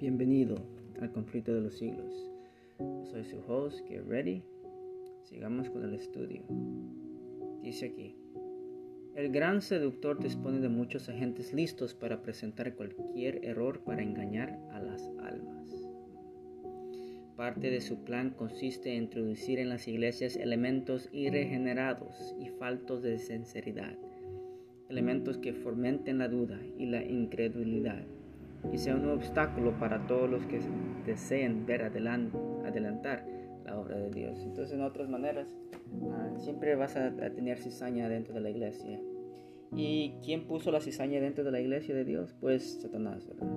Bienvenido al conflicto de los siglos. Soy su host, Get Ready. Sigamos con el estudio. Dice aquí, el gran seductor dispone de muchos agentes listos para presentar cualquier error para engañar a las almas. Parte de su plan consiste en introducir en las iglesias elementos irregenerados y faltos de sinceridad, elementos que fomenten la duda y la incredulidad y sea un obstáculo para todos los que deseen ver adelantar la obra de Dios. Entonces, en otras maneras, ah, siempre vas a, tener cizaña dentro de la iglesia. ¿Y quién puso la cizaña dentro de la iglesia de Dios? Pues Satanás, ¿verdad?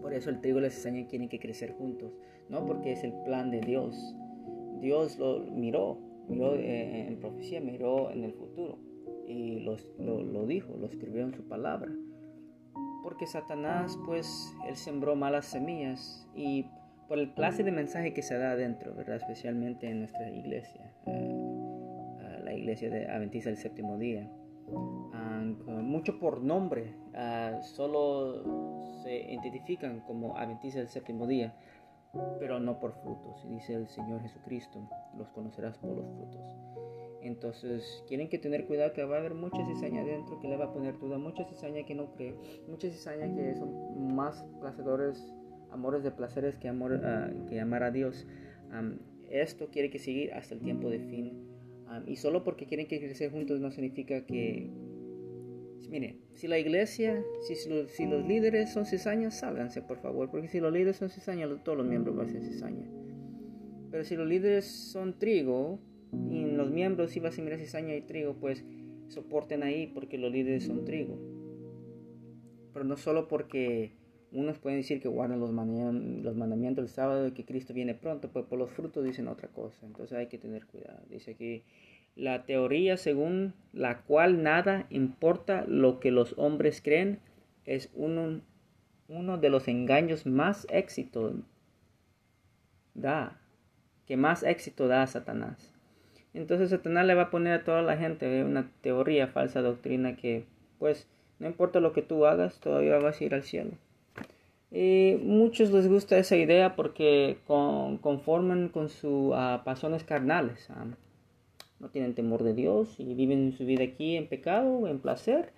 Por eso el trigo y la cizaña tienen que crecer juntos, no porque es el plan de Dios. Dios lo miró, miró eh, en profecía, miró en el futuro y lo, lo dijo, lo escribió en su palabra porque Satanás pues él sembró malas semillas y por el clase de mensaje que se da adentro, ¿verdad? Especialmente en nuestra iglesia, eh, la iglesia de Adventista del séptimo día. Ah, mucho por nombre, ah, solo se identifican como Adventista del séptimo día, pero no por frutos. Dice el Señor Jesucristo, los conocerás por los frutos. Entonces, tienen que tener cuidado que va a haber mucha cizaña dentro que le va a poner duda, mucha cizaña que no cree, mucha cizaña que son más placedores, amores de placeres que, amor, ah, que amar a Dios. esto quiere que seguir hasta el tiempo de fin. y solo porque quieren que crecer juntos no significa que... Miren, si la iglesia, si, si los líderes son cizañas, sálganse por favor, porque si los líderes son cizañas, todos los miembros van a ser cizaña. Pero si los líderes son trigo, y los miembros, vas a mirar cizaña y trigo, pues soporten ahí porque los líderes son trigo. Pero no solo porque unos pueden decir que guardan los, los mandamientos del sábado y que Cristo viene pronto, pues por los frutos dicen otra cosa. Entonces hay que tener cuidado. Dice aquí la teoría según la cual nada importa lo que los hombres creen es uno, uno de los engaños más éxito da, que más éxito da a Satanás. Entonces Satanás le va a poner a toda la gente una teoría, falsa doctrina que pues no importa lo que tú hagas, todavía vas a ir al cielo. Y muchos les gusta esa idea porque conforman con sus ah, pasiones carnales. Ah. no tienen temor de Dios y viven su vida aquí en pecado, en placer,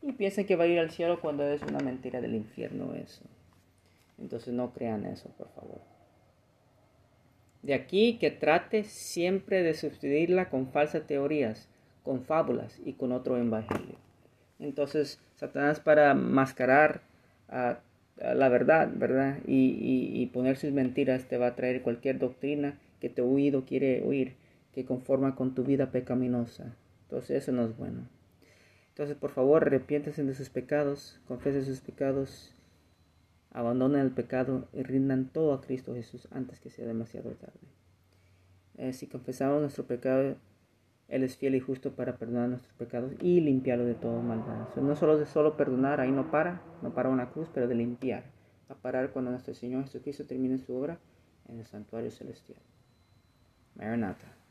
y piensan que va a ir al cielo cuando es una mentira del infierno eso. Entonces no crean eso, por favor. De aquí que trate siempre de sustituirla con falsas teorías, con fábulas y con otro evangelio. Entonces, Satanás para mascarar a, la verdad, ¿verdad? Y, poner sus mentiras te va a traer cualquier doctrina que tu oído quiere oír, que conforma con tu vida pecaminosa. Entonces, eso no es bueno. Entonces, por favor, arrepiéntese de sus pecados, confese sus pecados abandonen el pecado y rindan todo a Cristo Jesús antes que sea demasiado tarde. Eh, si confesamos nuestro pecado, Él es fiel y justo para perdonar nuestros pecados y limpiarlo de toda maldad. no solo de solo perdonar, ahí no para, no para una cruz, pero de limpiar. a parar cuando nuestro Señor Jesucristo termine su obra en el santuario celestial. Maranatha.